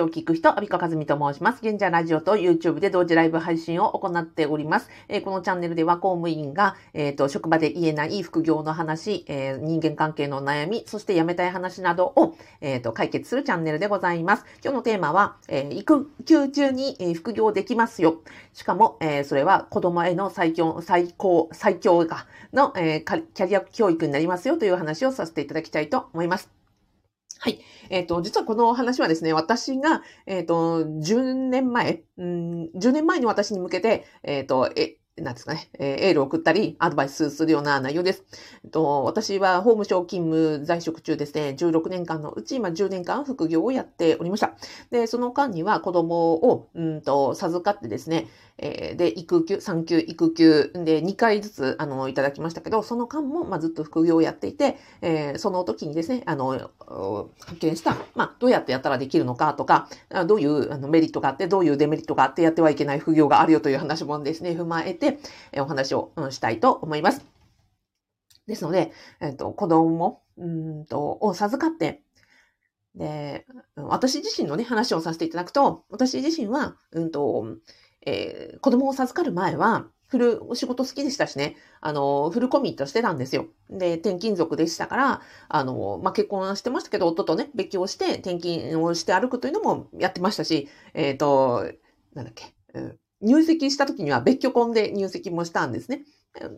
を聞く人、アビカカズミと申します。現在ラジオと YouTube で同時ライブ配信を行っております。えー、このチャンネルでは公務員が、えっ、ー、と、職場で言えない副業の話、えー、人間関係の悩み、そして辞めたい話などを、えっ、と、解決するチャンネルでございます。今日のテーマは、え育休中に、副業できますよ。しかも、えそれは子供への最強、最高、最強化の、えキャリア教育になりますよという話をさせていただきたいと思います。はい。えっ、ー、と、実はこの話はですね、私が、えっ、ー、と、10年前、うん、10年前に私に向けて、えっ、ー、と、え、なんですかね、え、エールを送ったり、アドバイスするような内容です。えっと、私は法務省勤務在職中ですね、16年間のうち、今10年間副業をやっておりました。で、その間には子供を、うんと、授かってですね、えー、で、育休、産休、育休で2回ずつ、あの、いただきましたけど、その間も、まあ、ずっと副業をやっていて、えー、その時にですね、あの、発見した、まあ、どうやってやったらできるのかとか、どういうあのメリットがあって、どういうデメリットがあってやってはいけない副業があるよという話もですね、踏まえて、えお話を、うん、したいと思います。ですので、えっ、ー、と、子供うんと、を授かって、で、私自身のね、話をさせていただくと、私自身は、うんと、えー、子供を授かる前は、フル、お仕事好きでしたしね、あの、フルコミットしてたんですよ。で、転勤族でしたから、あの、まあ、結婚はしてましたけど、夫とね、別居をして、転勤をして歩くというのもやってましたし、えっ、ー、と、なんだっけ、うん、入籍した時には別居婚で入籍もしたんですね。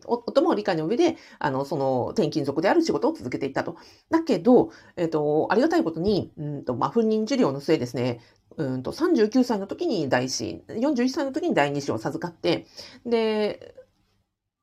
夫も理解の上で、あの、その、転勤族である仕事を続けていったと。だけど、えっ、ー、と、ありがたいことに、うんと、まあ、不妊治療の末ですね、うんと、39歳の時に第一子、41歳の時に第二子を授かって、で、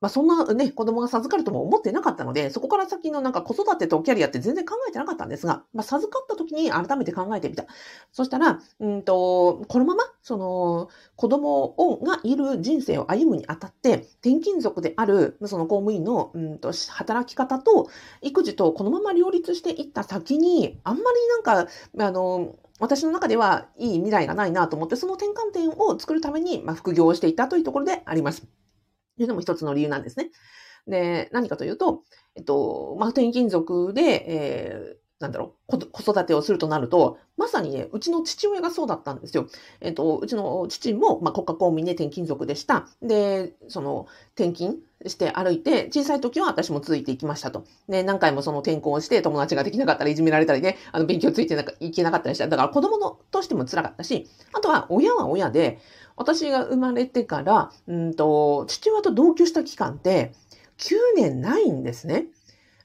まあ、そんなね、子供が授かるとも思ってなかったので、そこから先のなんか子育てとキャリアって全然考えてなかったんですが、まあ、授かった時に改めて考えてみた。そしたら、うんと、このまま、その、子供をがいる人生を歩むにあたって、転勤族である、その公務員の、うんと、働き方と、育児とこのまま両立していった先に、あんまりなんか、あの、私の中ではいい未来がないなと思って、その転換点を作るために、まあ、副業をしていたというところであります。というのも一つの理由なんですね。で、何かというと、えっと、まあ、転勤族で、えー、なんだろう、子育てをするとなると、まさにね、うちの父親がそうだったんですよ。えっと、うちの父も、まあ、国家公務員で転勤族でした。で、その、転勤して歩いて、小さい時は私もついていきましたと。ね、何回もその転校して友達ができなかったり、いじめられたりね、あの、勉強ついていけなかったりした。だから子供のとしても辛かったし、あとは親は親で、私が生まれてから、うんと、父親と同居した期間って、9年ないんですね。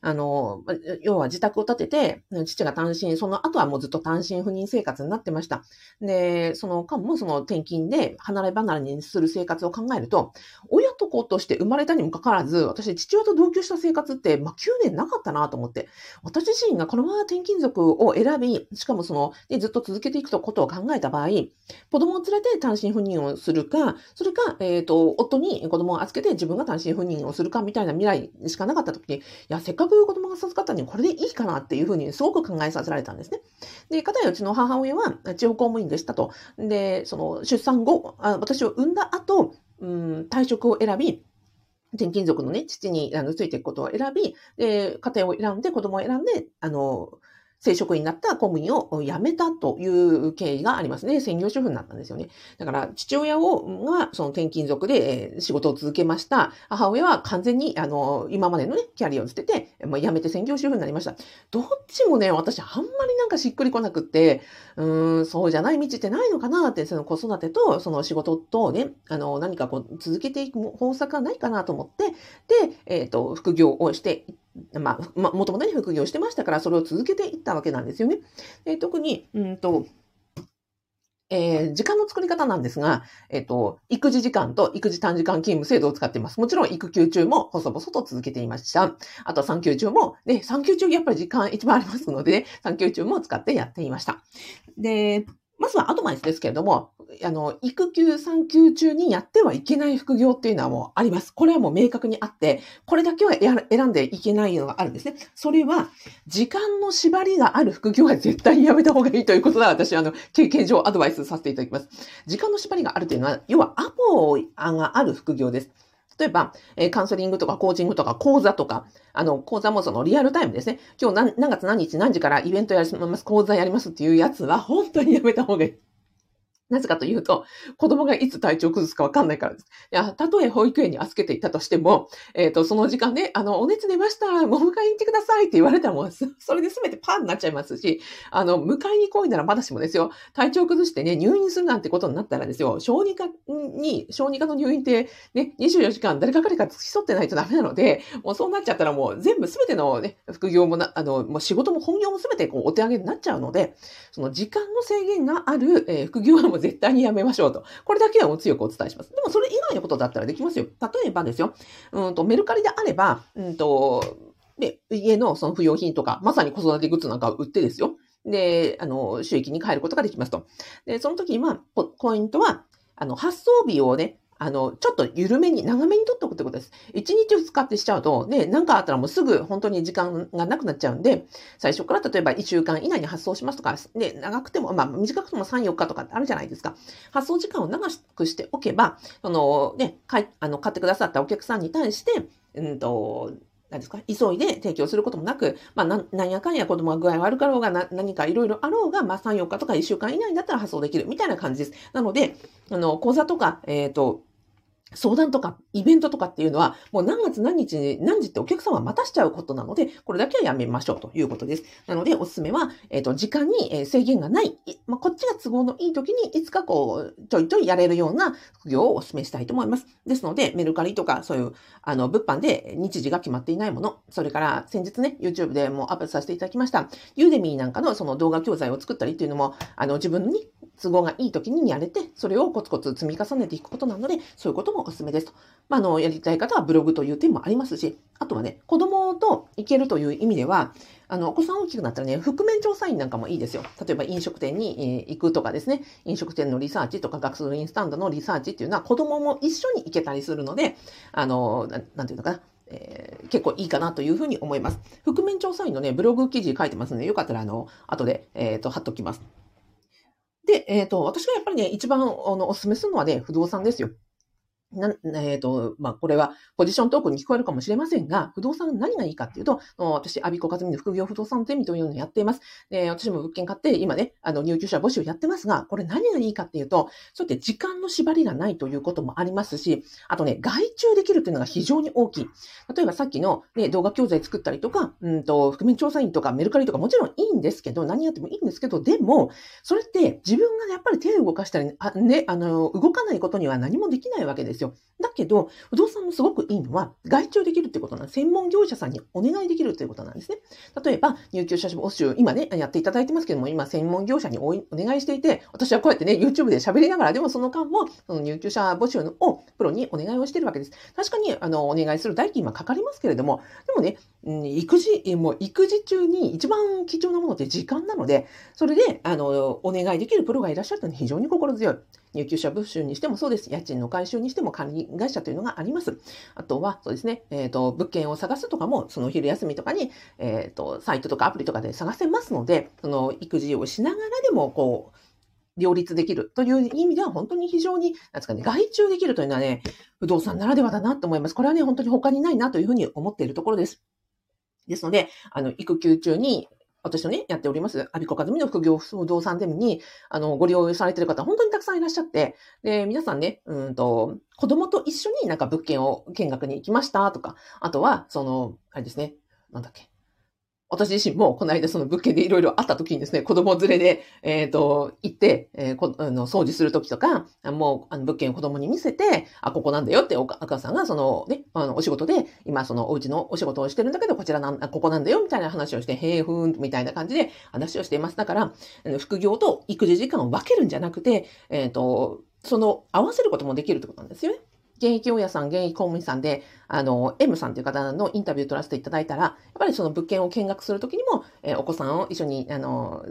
あの、要は自宅を建てて、父が単身、その後はもうずっと単身赴任生活になってました。で、その間もその転勤で離れ離れにする生活を考えると、親と子として生まれたにもかかわらず、私、父親と同居した生活って、まあ、9年なかったなと思って、私自身がこのまま転勤族を選び、しかもその、ね、ずっと続けていくことを考えた場合、子供を連れて単身赴任をするか、それか、えっ、ー、と、夫に子供を預けて自分が単身赴任をするかみたいな未来しかなかった時に、いや、せっかくという子供が授かったのにこれでいいかなっていうふうにすごく考えさせられたんですね。で、かたやうちの母親は地方公務員でしたと。で、その出産後、あ私を産んだ後、うん、退職を選び、転勤族のね、父にあのついていくことを選び、で、家庭を選んで、子供を選んで、あの、正職員になった公務員を辞めたという経緯がありますね。専業主婦になったんですよね。だから、父親を、が、その転勤族で、仕事を続けました。母親は完全に、あの、今までのね、キャリアを捨てて、まあ、辞めて専業主婦になりました。どっちもね、私、あんまりなんかしっくりこなくって、うーん、そうじゃない道ってないのかなって、その子育てと、その仕事とね、あの、何かこう、続けていく方策はないかなと思って、で、えっ、ー、と、副業をしてまあ、もともとね、副業してましたから、それを続けていったわけなんですよね。で特に、うんと、えー、時間の作り方なんですが、えっ、ー、と、育児時間と育児短時間勤務制度を使っています。もちろん育休中も細々と続けていました。あと産休中も、ね、産休中やっぱり時間一番ありますので、ね、産休中も使ってやっていました。で、まずはアドバイスですけれども、あの、育休、産休中にやってはいけない副業っていうのはもうあります。これはもう明確にあって、これだけは選んでいけないのがあるんですね。それは、時間の縛りがある副業は絶対にやめた方がいいということで、私は、あの、経験上アドバイスさせていただきます。時間の縛りがあるというのは、要はアポがある副業です。例えば、え、カウンセリングとかコーチングとか講座とか、あの、講座もそのリアルタイムですね。今日何何月何日何時からイベントやります、講座やりますっていうやつは本当にやめた方がいい。なぜかというと、子供がいつ体調を崩すかわかんないからです。いや、たとえ保育園に預けていたとしても、えっ、ー、と、その時間で、あの、お熱出ました、お迎えに行ってくださいって言われたらもう、それで全てパンになっちゃいますし、あの、迎えに来いならまだしもですよ、体調を崩してね、入院するなんてことになったらですよ、小児科に、小児科の入院ってね、24時間誰かかれか付き添ってないとダメなので、もうそうなっちゃったらもう全部全てのね、副業もな、あの、もう仕事も本業も全てこうお手上げになっちゃうので、その時間の制限がある、えー、副業はもう絶対にやめましょう。と。これだけはもう強くお伝えします。でもそれ以外のことだったらできますよ。例えばですよ。うんと、メルカリであれば、うんと、で、家のその不要品とか、まさに子育てグッズなんかを売ってですよ。で、あの、収益に変えることができますと。で、その時今、ポイントは、あの、発送日をね、あの、ちょっと緩めに、長めに取っておくってことです。1日2日ってしちゃうと、ね、なんかあったらもうすぐ本当に時間がなくなっちゃうんで、最初から例えば1週間以内に発送しますとか、ね、長くても、まあ短くても3、4日とかってあるじゃないですか。発送時間を長くしておけば、その、ね、買い、あの、買ってくださったお客さんに対して、うんと、何ですか急いで提供することもなく、まあ、な、んやかんや子供が具合悪かろうが、な、何かいろいろあろうが、まあ、3、4日とか1週間以内だったら発送できるみたいな感じです。なので、あの、講座とか、えっ、ー、と、相談とかイベントとかっていうのは、もう何月何日に何時ってお客様は待たしちゃうことなので、これだけはやめましょうということです。なので、おすすめは、えっ、ー、と、時間に制限がない、まあ、こっちが都合のいい時に、いつかこう、ちょいちょいやれるような副業をお勧めしたいと思います。ですので、メルカリとか、そういう、あの、物販で日時が決まっていないもの、それから先日ね、YouTube でもアップさせていただきました、ユーデミーなんかのその動画教材を作ったりっていうのも、あの、自分に都合がいい時にやれて、それをコツコツ積み重ねていくことなので、そういうこともお勧めですと。まあ、の、やりたい方はブログという点もありますし、あとはね、子供と行けるという意味では、あの、お子さん大きくなったらね、覆面調査員なんかもいいですよ。例えば飲食店に、行くとかですね、飲食店のリサーチとか学習インスタンドのリサーチっていうのは子供も一緒に行けたりするので、あの、ななんていうのかな、えー、結構いいかなというふうに思います。覆面調査員のね、ブログ記事書いてますので、よかったら、あの、後で、えっ、ー、と、貼っときます。で、えっ、ー、と、私がやっぱりね、一番あのお勧めするのはね、不動産ですよ。な、えっ、ー、と、まあ、これはポジショントークに聞こえるかもしれませんが、不動産何がいいかっていうと、私、アビコカズミの副業不動産ゼミというのをやっています。で、私も物件買って、今ね、あの、入居者募集をやってますが、これ何がいいかっていうと、そうやって時間の縛りがないということもありますし、あとね、外注できるっていうのが非常に大きい。例えばさっきのね、動画教材作ったりとか、うんと、覆面調査員とかメルカリとかもちろんいいんですけど、何やってもいいんですけど、でも、それって自分がやっぱり手を動かしたり、あね、あの、動かないことには何もできないわけですよ。だけど、不動産のすごくいいのは、外注できるってことなんです。専門業者さんにお願いできるということなんですね。例えば、入居者募集、今ね、やっていただいてますけども、今、専門業者にお願いしていて、私はこうやってね、YouTube で喋りながら、でもその間も、その入居者募集をプロにお願いをしてるわけです。確かに、あの、お願いする代金はかかりますけれども、でもね、育児、もう育児中に一番貴重なものって時間なので、それで、あの、お願いできるプロがいらっしゃるのは非常に心強い。入居者募集にしてもそうです。家賃の回収にしても管理会社というのがあります。あとは、そうですね、えっ、ー、と、物件を探すとかも、その昼休みとかに、えっ、ー、と、サイトとかアプリとかで探せますので、その育児をしながらでも、こう、両立できるという意味では本当に非常に、なんですかね、外注できるというのはね、不動産ならではだなと思います。これはね、本当に他にないなというふうに思っているところです。ですので、あの、育休中に私のね、やっております、アビコカズミの副業不動産ゼミに、あの、ご利用されてる方、本当にたくさんいらっしゃって、で、皆さんね、うんと、子供と一緒になんか物件を見学に行きましたとか、あとは、その、あれですね、なんだっけ、私自身もこの間その物件でいろいろあった時にですね、子供連れで、えっ、ー、と、行って、えー、こあの掃除する時とか、もうあの物件を子供に見せて、あ、ここなんだよってお母さんがそのね、あのお仕事で、今そのお家のお仕事をしてるんだけど、こちらなん、ここなんだよみたいな話をして、へえ、ふーん、みたいな感じで話をしています。だから、副業と育児時間を分けるんじゃなくて、えっ、ー、と、その合わせることもできるってことなんですよね。現役大家さん、現役公務員さんで、あの、M さんという方のインタビューを取らせていただいたら、やっぱりその物件を見学するときにも、えー、お子さんを一緒に、あの、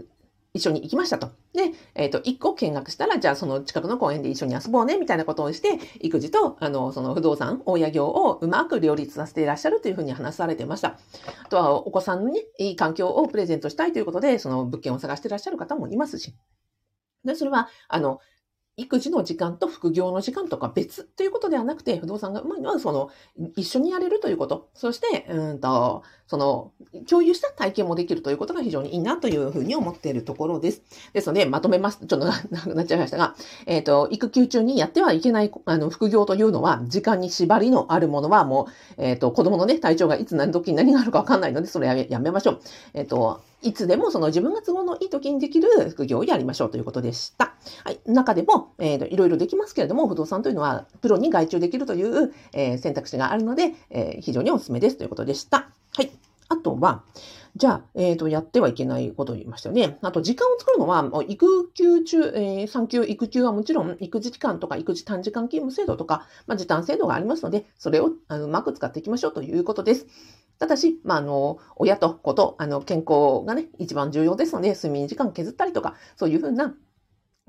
一緒に行きましたと。で、えっ、ー、と、一個見学したら、じゃあその近くの公園で一緒に遊ぼうね、みたいなことをして、育児と、あの、その不動産、大家業をうまく両立させていらっしゃるというふうに話されていました。あとは、お子さんに、ね、いい環境をプレゼントしたいということで、その物件を探していらっしゃる方もいますし。で、それは、あの、育児の時間と副業の時間とか別ということではなくて、不動産がうまいのは、その、一緒にやれるということ。そして、うんと、その、共有した体験もできるということが非常にいいなというふうに思っているところです。ですので、まとめます。ちょっとな くなっちゃいましたが、えっ、ー、と、育休中にやってはいけない、あの、副業というのは、時間に縛りのあるものはもう、えっ、ー、と、子供のね、体調がいつ何時に何があるかわかんないので、それはやめましょう。えっ、ー、と、いつでもその自分が都合のいい時にできる副業をやりましょうということでした。はい。中でも、えー、いろいろできますけれども、不動産というのはプロに外注できるという、えー、選択肢があるので、えー、非常にお勧めですということでした。はい。あとは、じゃあ、えっ、ー、と、やってはいけないことを言いましたよね。あと、時間を作るのは、育休中、えー、産休、育休はもちろん、育児期間とか育児短時間勤務制度とか、まあ、時短制度がありますので、それをあのうまく使っていきましょうということです。ただし、まあ、あの、親と子と、あの、健康がね、一番重要ですので、睡眠時間削ったりとか、そういうふうな、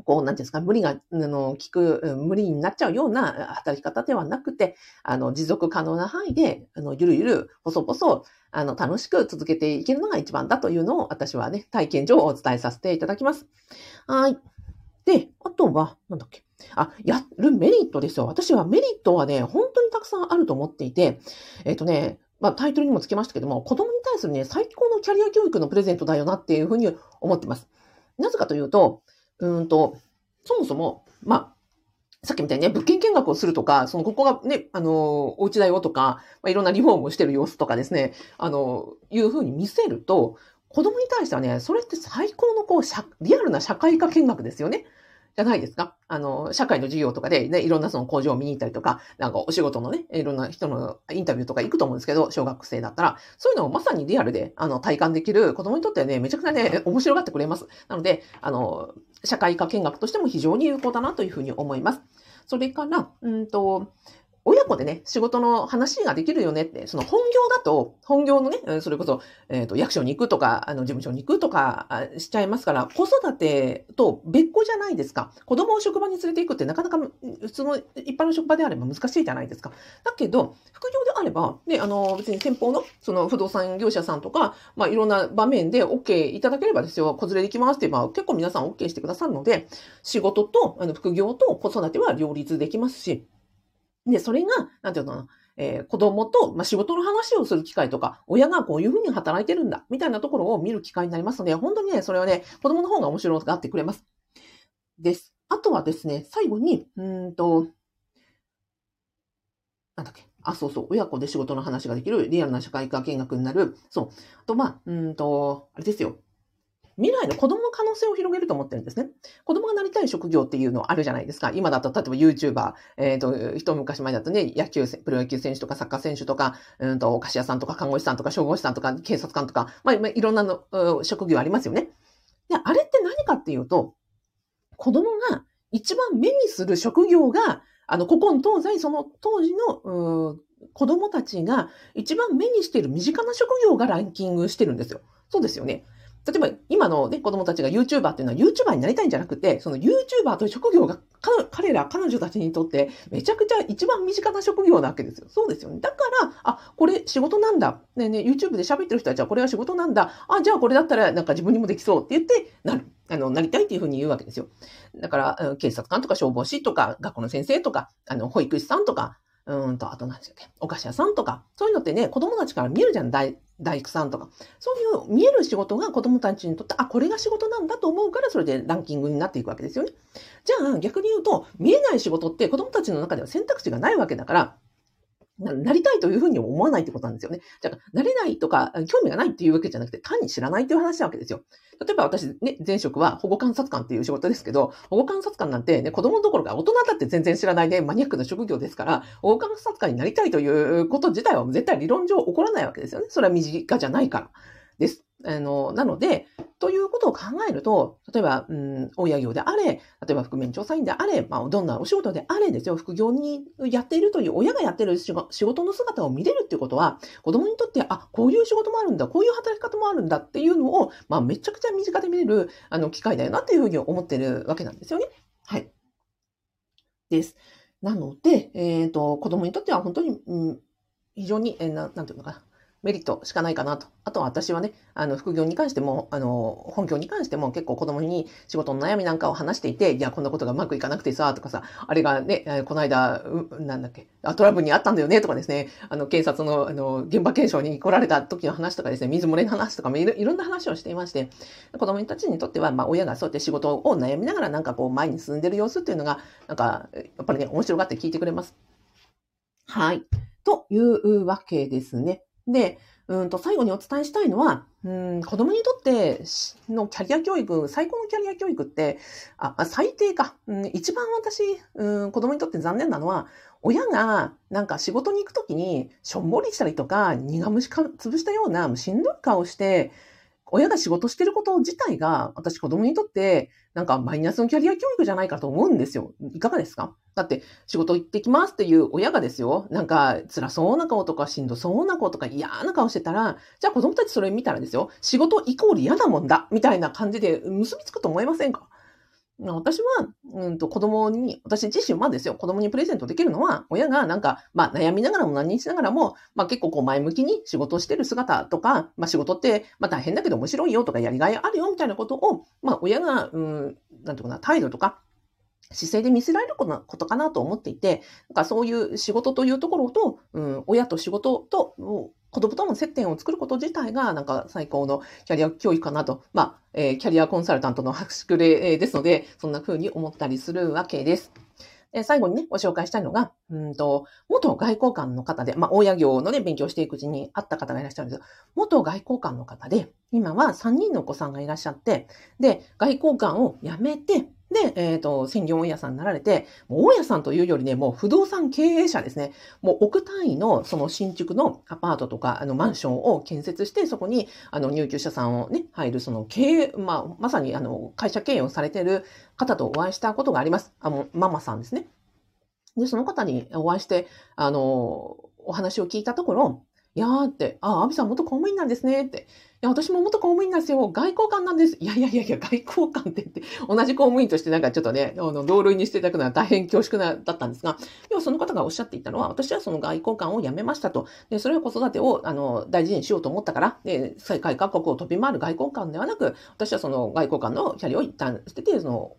こう、なんていうんですか、無理が、あの、効く、無理になっちゃうような働き方ではなくて、あの、持続可能な範囲で、あの、ゆるゆる、細々、あの、楽しく続けていけるのが一番だというのを、私はね、体験上お伝えさせていただきます。はい。で、あとは、なんだっけ。あ、やるメリットですよ。私はメリットはね、本当にたくさんあると思っていて、えっ、ー、とね、まあ、タイトルにもつけましたけども、子供に対するね、最高のキャリア教育のプレゼントだよなっていうふうに思ってます。なぜかというと、うんと、そもそも、まあ、さっきみたいにね、物件見学をするとか、その、ここがね、あの、お家だよとか、まあ、いろんなリフォームをしてる様子とかですね、あの、いうふうに見せると、子供に対してはね、それって最高のこう、リアルな社会科見学ですよね。じゃないですか。あの、社会の授業とかで、ね、いろんなその工場を見に行ったりとか、なんかお仕事のね、いろんな人のインタビューとか行くと思うんですけど、小学生だったら、そういうのをまさにリアルで、あの、体感できる子供にとってはね、めちゃくちゃね、面白がってくれます。なので、あの、社会科見学としても非常に有効だなというふうに思います。それから、うんと、親子でね、仕事の話ができるよねって、その本業だと、本業のね、それこそ、えっ、ー、と、役所に行くとか、あの、事務所に行くとかしちゃいますから、子育てと別個じゃないですか。子供を職場に連れて行くってなかなか、普通の一般の職場であれば難しいじゃないですか。だけど、副業であれば、ね、あの、別に先方の、その不動産業者さんとか、まあ、いろんな場面で OK いただければですよ、子連れできますって言えば、結構皆さん OK してくださるので、仕事と、あの、副業と子育ては両立できますし、で、それが、なんていうのかな、えー、子供と、まあ、仕事の話をする機会とか、親がこういうふうに働いてるんだ、みたいなところを見る機会になりますので、本当にね、それはね、子供の方が面白がってくれます。です。あとはですね、最後に、うんと、なんだっけ。あ、そうそう。親子で仕事の話ができるリアルな社会科見学になる。そう。あと、まあ、うんと、あれですよ。未来の子供の可能性を広げると思ってるんですね。子供がなりたい職業っていうのはあるじゃないですか。今だと、例えば YouTuber、えっ、ー、と、一昔前だとね、野球、プロ野球選手とかサッカー選手とか、うんと、お菓子屋さんとか看護師さんとか消防士さんとか警察官とか、まあ、いろんなの職業ありますよね。で、あれって何かっていうと、子供が一番目にする職業が、あの、古今東西、その当時の、子供たちが一番目にしている身近な職業がランキングしてるんですよ。そうですよね。例えば今のね、子供たちが YouTuber っていうのは YouTuber になりたいんじゃなくて、その YouTuber という職業が彼ら、彼女たちにとってめちゃくちゃ一番身近な職業なわけですよ。そうですよね。だから、あ、これ仕事なんだ。ねね、YouTube で喋ってる人たちはこれは仕事なんだ。あ、じゃあこれだったらなんか自分にもできそうって言ってなる。あの、なりたいっていうふうに言うわけですよ。だから、警察官とか消防士とか、学校の先生とか、あの、保育士さんとか、うんと、あと何でしたっけ、お菓子屋さんとか、そういうのってね、子供たちから見えるじゃん、大大工さんとか。そういう見える仕事が子供たちにとって、あ、これが仕事なんだと思うから、それでランキングになっていくわけですよね。じゃあ、逆に言うと、見えない仕事って子供たちの中では選択肢がないわけだから、なりたいというふうに思わないってことなんですよね。じゃあ、なれないとか、興味がないっていうわけじゃなくて、単に知らないっていう話なわけですよ。例えば私ね、前職は保護観察官っていう仕事ですけど、保護観察官なんてね、子供のところが大人だって全然知らないね、マニアックな職業ですから、保護観察官になりたいということ自体は絶対理論上起こらないわけですよね。それは身近じゃないから。です。あの、なので、ということを考えると、例えば、うん、親業であれ、例えば覆面調査員であれ、まあ、どんなお仕事であれですよ、副業にやっているという、親がやっている仕事の姿を見れるっていうことは、子供にとって、あ、こういう仕事もあるんだ、こういう働き方もあるんだっていうのを、まあ、めちゃくちゃ身近で見れる、あの、機会だよなっていうふうに思ってるわけなんですよね。はい。です。なので、えっ、ー、と、子供にとっては本当に、うん、非常に、えー、ななんていうのかな。メリットしかないかなと。あとは私はね、あの、副業に関しても、あの、本業に関しても結構子供に仕事の悩みなんかを話していて、いや、こんなことがうまくいかなくてさ、とかさ、あれがね、この間、なんだっけ、トラブルにあったんだよね、とかですね、あの、警察の、あの、現場検証に来られた時の話とかですね、水漏れの話とかもいろいろんな話をしていまして、子供たちにとっては、まあ、親がそうやって仕事を悩みながらなんかこう、前に進んでる様子っていうのが、なんか、やっぱりね、面白がって聞いてくれます。はい。というわけですね。で、うんと最後にお伝えしたいのは、うん、子供にとってのキャリア教育、最高のキャリア教育って、あ、最低か。うん、一番私、うん、子供にとって残念なのは、親がなんか仕事に行くときにしょんぼりしたりとか、苦虫か潰したようなしんどい顔して、親が仕事してること自体が、私子供にとって、なんかマイナスのキャリア教育じゃないかと思うんですよ。いかがですか？だって仕事行ってきますっていう親がですよ、なんか辛そうな顔とかしんどそうな顔とか嫌な顔してたら、じゃあ子供たちそれ見たらですよ、仕事イコール嫌なもんだ。みたいな感じで結びつくと思いませんか？私は、うんと子供に、私自身はですよ、子供にプレゼントできるのは、親がなんか、まあ悩みながらも何にしながらも、まあ結構こう前向きに仕事をしてる姿とか、まあ仕事って、まあ大変だけど面白いよとかやりがいあるよみたいなことを、まあ親が、うん、なんていうかな、態度とか、姿勢で見せられることかなと思っていて、なんかそういう仕事というところと、うん、親と仕事と、子供との接点を作ること自体が、なんか最高のキャリア教育かなと、まあ、えー、キャリアコンサルタントの拍手例ですので、そんな風に思ったりするわけです。で最後にね、ご紹介したいのが、うんと、元外交官の方で、まあ、大家業のね、勉強していくうちに会った方がいらっしゃるんですけど、元外交官の方で、今は3人のお子さんがいらっしゃって、で、外交官を辞めて、で、えっ、ー、と、専業大家さんになられて、もう大家さんというよりね、もう不動産経営者ですね。もう億単位のその新築のアパートとか、あの、マンションを建設して、そこに、あの、入居者さんをね、入る、その経営、まあ、まさに、あの、会社経営をされている方とお会いしたことがあります。あの、ママさんですね。で、その方にお会いして、あの、お話を聞いたところ、いやーって、あ、アビさん元公務員なんですねって。いや、私も元公務員なんですよ。外交官なんです。いやいやいやいや、外交官って言って、同じ公務員としてなんかちょっとね、あの、同類にしていただくのは大変恐縮な、だったんですが、要はその方がおっしゃっていたのは、私はその外交官を辞めましたと。で、それは子育てを、あの、大事にしようと思ったから、で、世界各国を飛び回る外交官ではなく、私はその外交官のキャリアを一旦捨てて、その、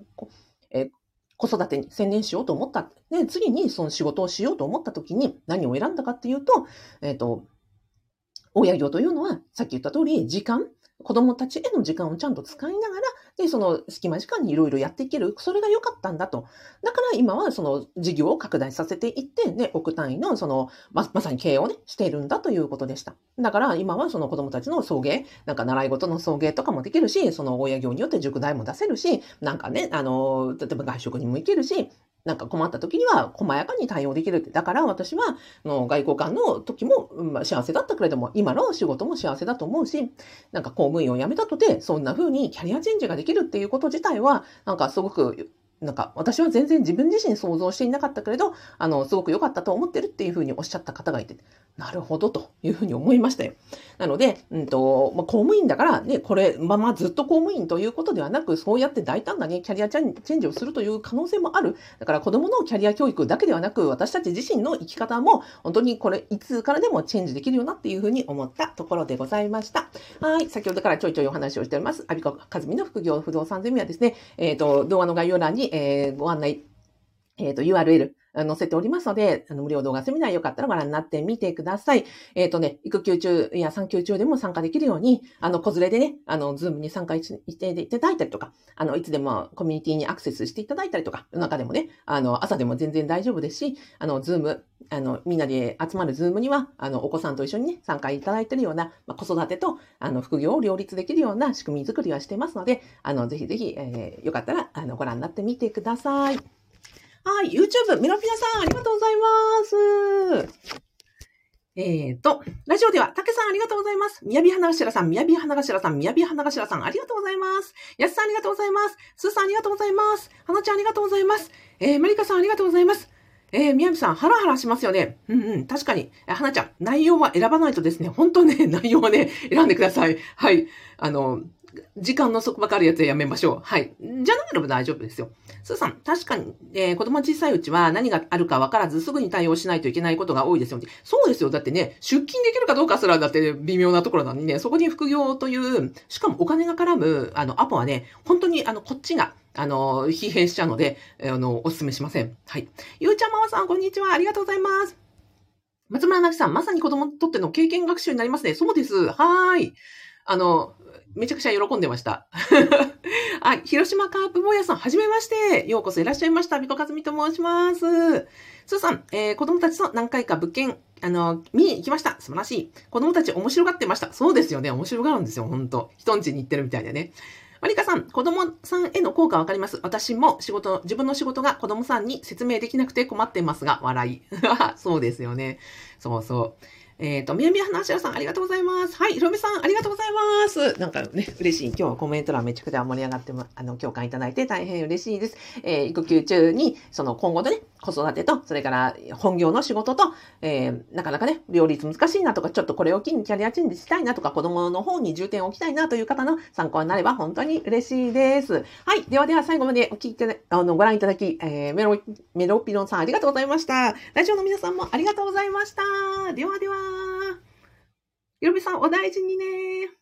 え子育てに専念しようと思った。で、次にその仕事をしようと思った時に何を選んだかっていうと、えっ、ー、と、親業というのは、さっき言った通り、時間、子供たちへの時間をちゃんと使いながら、で、その隙間時間にいろいろやっていける。それが良かったんだと。だから今はその事業を拡大させていって、で、億単位のその、ま、まさに経営をね、しているんだということでした。だから今はその子供たちの送迎、なんか習い事の送迎とかもできるし、その親業によって塾代も出せるし、なんかね、あの、例えば外食にも行けるし、なんか困った時には細やかに対応できる。だから私は、の外交官の時も、まあ、幸せだったけれども、今の仕事も幸せだと思うし、なんか公務員を辞めたとて、そんな風にキャリアチェンジができるっていうこと自体は、なんかすごくなんか私は全然自分自身想像していなかったけれど、あの、すごく良かったと思ってるっていうふうにおっしゃった方がいて、なるほどというふうに思いましたよ。なので、うんと、まあ、公務員だからね、これ、まあまあずっと公務員ということではなく、そうやって大胆なね、キャリアチェンジをするという可能性もある。だから子供のキャリア教育だけではなく、私たち自身の生き方も、本当にこれ、いつからでもチェンジできるよなっていうふうに思ったところでございました。はい。先ほどからちょいちょいお話をしております。アビコカズミの副業不動産ゼミはですね、えっ、ー、と、動画の概要欄に、えー、ご案内、えっ、ー、と、URL、載せておりますので、あの、無料動画セミナーよかったらご覧になってみてください。えっ、ー、とね、育休中や産休中でも参加できるように、あの、子連れでね、あの、 Zoom に参加していただいたりとか、あの、いつでもコミュニティにアクセスしていただいたりとか、夜中でもね、あの、朝でも全然大丈夫ですし、あの、 Zoom、あの、みんなで集まる Zoom には、あの、お子さんと一緒にね、参加いただいているような、まあ、子育てと、あの、副業を両立できるような仕組み作りはしてますので、あの、ぜひぜひ、えー、よかったら、あの、ご覧になってみてください。はい、YouTube、ミロピナさん、ありがとうございます。えっ、ー、と、ラジオでは、たけさんありがとうございます。みやび花頭さん、みやび花頭さん、みやび花頭さん、ありがとうございます。やすさんありがとうございます。すーさんありがとうございます。はなちゃんありがとうございます。えー、まりかさんありがとうございます。えー、みやびさん、ハラハラしますよね。うんうん、確かに。え、花ちゃん、内容は選ばないとですね、本当ね、内容はね、選んでください。はい。あの、時間の束縛あるやつはやめましょう。はい。じゃなければ大丈夫ですよ。スーさん、確かに、えー、子供小さいうちは何があるか分からずすぐに対応しないといけないことが多いですよね。そうですよ。だってね、出勤できるかどうかすらだって微妙なところなのにね、そこに副業という、しかもお金が絡む、あの、アポはね、本当に、あの、こっちが、あの、疲弊しちゃうので、あの、お勧めしません。はい。ゆうちゃんママさん、こんにちは。ありがとうございます。松村なきさん、まさに子供にとっての経験学習になりますね。そうです。はーい。あの、めちゃくちゃ喜んでました。はい、広島カープ坊やさん、はじめまして。ようこそいらっしゃいました。みこかずみと申します。スーさん、えー、子供たちと何回か物件、あの、見に行きました。素晴らしい。子供たち面白がってました。そうですよね。面白がるんですよ。ほんと。人んちに行ってるみたいでね。マリカさん、子供さんへの効果わかります。私も仕事、自分の仕事が子供さんに説明できなくて困ってますが、笑い。そうですよね。そうそう。えっ、ー、と、みやみや話しさん、ありがとうございます。はい、ひろみさん、ありがとうございます。なんかね、嬉しい。今日はコメント欄めちゃくちゃ盛り上がって、あの、共感いただいて大変嬉しいです。えー、育休中に、その今後のね、子育てと、それから本業の仕事と、えー、なかなかね、両立難しいなとか、ちょっとこれを機にキャリアチェンジしたいなとか、子供の方に重点を置きたいなという方の参考になれば本当に嬉しいです。はい。ではでは最後までお聞いて、あの、ご覧いただき、えー、メロ、メロピロンさんありがとうございました。ラジオの皆さんもありがとうございました。ではでは。ひろみさん、お大事にね